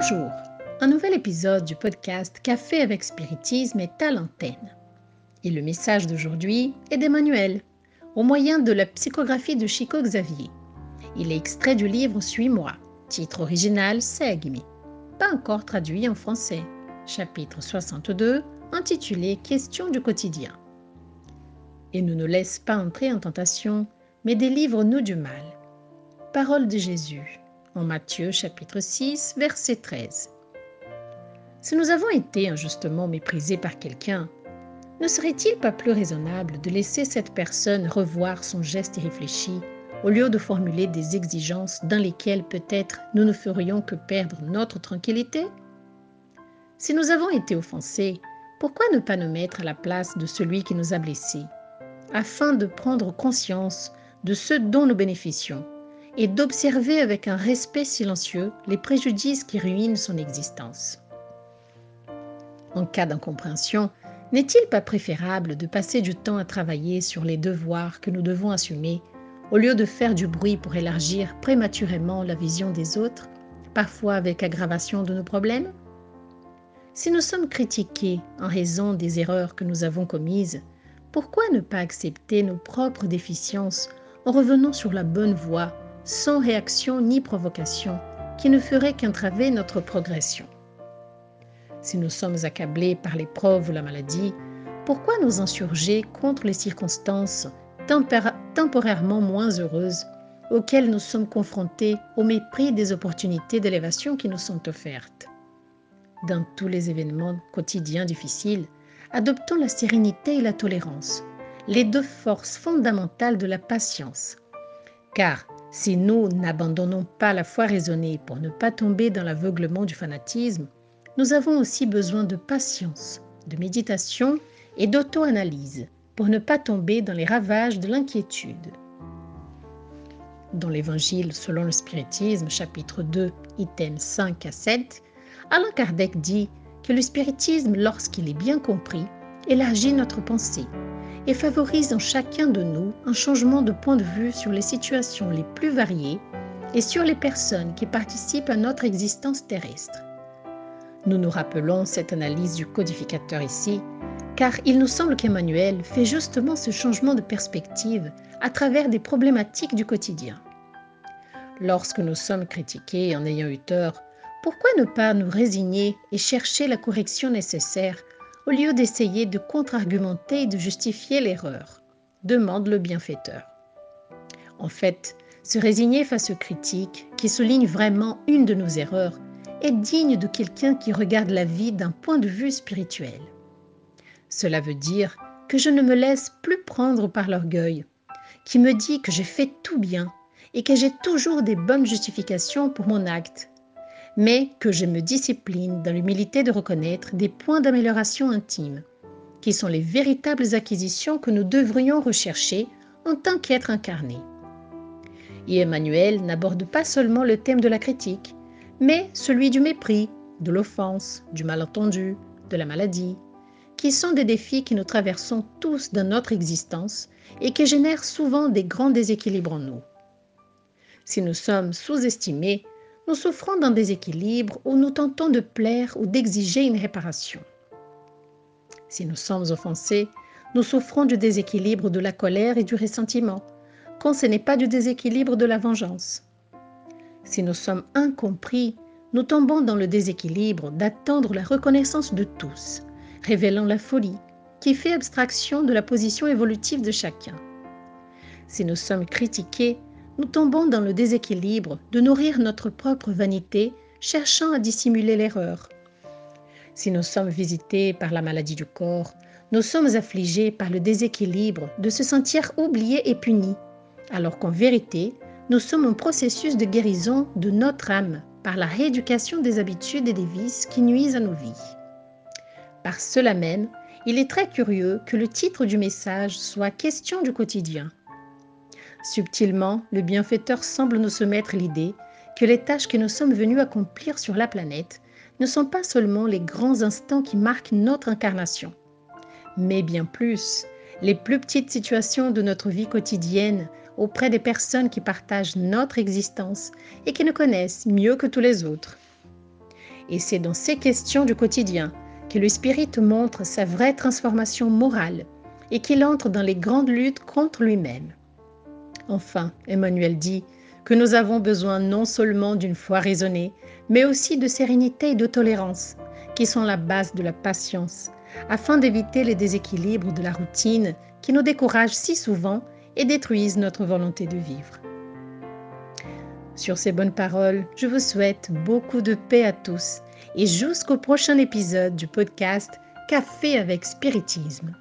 Bonjour, un nouvel épisode du podcast Café avec Spiritisme est à l'antenne. Et le message d'aujourd'hui est d'Emmanuel, au moyen de la psychographie de Chico Xavier. Il est extrait du livre Suis-moi, titre original Segmi, pas encore traduit en français, chapitre 62, intitulé Questions du quotidien. Et ne nous laisse pas entrer en tentation, mais délivre-nous du mal. Parole de Jésus en Matthieu chapitre 6, verset 13. Si nous avons été injustement méprisés par quelqu'un, ne serait-il pas plus raisonnable de laisser cette personne revoir son geste irréfléchi au lieu de formuler des exigences dans lesquelles peut-être nous ne ferions que perdre notre tranquillité? Si nous avons été offensés, pourquoi ne pas nous mettre à la place de celui qui nous a blessés, afin de prendre conscience de ce dont nous bénéficions? Et d'observer avec un respect silencieux les préjudices qui ruinent son existence. En cas d'incompréhension, n'est-il pas préférable de passer du temps à travailler sur les devoirs que nous devons assumer au lieu de faire du bruit pour élargir prématurément la vision des autres, parfois avec aggravation de nos problèmes? Si nous sommes critiqués en raison des erreurs que nous avons commises, pourquoi ne pas accepter nos propres déficiences en revenant sur la bonne voie sans réaction ni provocation, qui ne ferait qu'entraver notre progression. Si nous sommes accablés par l'épreuve ou la maladie, pourquoi nous insurger contre les circonstances temporairement moins heureuses auxquelles nous sommes confrontés au mépris des opportunités d'élévation qui nous sont offertes? Dans tous les événements quotidiens difficiles, adoptons la sérénité et la tolérance, les deux forces fondamentales de la patience. Car si nous n'abandonnons pas la foi raisonnée pour ne pas tomber dans l'aveuglement du fanatisme, nous avons aussi besoin de patience, de méditation et d'auto-analyse pour ne pas tomber dans les ravages de l'inquiétude. Dans l'Évangile selon le spiritisme, chapitre 2, items 5 à 7, Alain Kardec dit que le spiritisme, lorsqu'il est bien compris, élargit notre pensée et favorise en chacun de nous un changement de point de vue sur les situations les plus variées et sur les personnes qui participent à notre existence terrestre. Nous nous rappelons cette analyse du codificateur ici, car il nous semble qu'Emmanuel fait justement ce changement de perspective à travers des problématiques du quotidien. Lorsque nous sommes critiqués en ayant eu tort, pourquoi ne pas nous résigner et chercher la correction nécessaire au lieu d'essayer de contre-argumenter et de justifier l'erreur, demande le bienfaiteur. En fait, se résigner face aux critiques qui soulignent vraiment une de nos erreurs est digne de quelqu'un qui regarde la vie d'un point de vue spirituel. Cela veut dire que je ne me laisse plus prendre par l'orgueil, qui me dit que j'ai fait tout bien et que j'ai toujours des bonnes justifications pour mon acte mais que je me discipline dans l'humilité de reconnaître des points d'amélioration intime, qui sont les véritables acquisitions que nous devrions rechercher en tant qu'être incarné. Et Emmanuel n'aborde pas seulement le thème de la critique, mais celui du mépris, de l'offense, du malentendu, de la maladie, qui sont des défis que nous traversons tous dans notre existence et qui génèrent souvent des grands déséquilibres en nous. Si nous sommes sous-estimés, nous souffrons d'un déséquilibre où nous tentons de plaire ou d'exiger une réparation. Si nous sommes offensés, nous souffrons du déséquilibre de la colère et du ressentiment, quand ce n'est pas du déséquilibre de la vengeance. Si nous sommes incompris, nous tombons dans le déséquilibre d'attendre la reconnaissance de tous, révélant la folie, qui fait abstraction de la position évolutive de chacun. Si nous sommes critiqués, nous tombons dans le déséquilibre de nourrir notre propre vanité, cherchant à dissimuler l'erreur. Si nous sommes visités par la maladie du corps, nous sommes affligés par le déséquilibre de se sentir oubliés et punis, alors qu'en vérité, nous sommes en processus de guérison de notre âme par la rééducation des habitudes et des vices qui nuisent à nos vies. Par cela même, il est très curieux que le titre du message soit Question du quotidien, Subtilement, le bienfaiteur semble nous soumettre l'idée que les tâches que nous sommes venus accomplir sur la planète ne sont pas seulement les grands instants qui marquent notre incarnation, mais bien plus les plus petites situations de notre vie quotidienne auprès des personnes qui partagent notre existence et qui nous connaissent mieux que tous les autres. Et c'est dans ces questions du quotidien que le spirit montre sa vraie transformation morale et qu'il entre dans les grandes luttes contre lui-même. Enfin, Emmanuel dit que nous avons besoin non seulement d'une foi raisonnée, mais aussi de sérénité et de tolérance, qui sont la base de la patience, afin d'éviter les déséquilibres de la routine qui nous découragent si souvent et détruisent notre volonté de vivre. Sur ces bonnes paroles, je vous souhaite beaucoup de paix à tous et jusqu'au prochain épisode du podcast Café avec Spiritisme.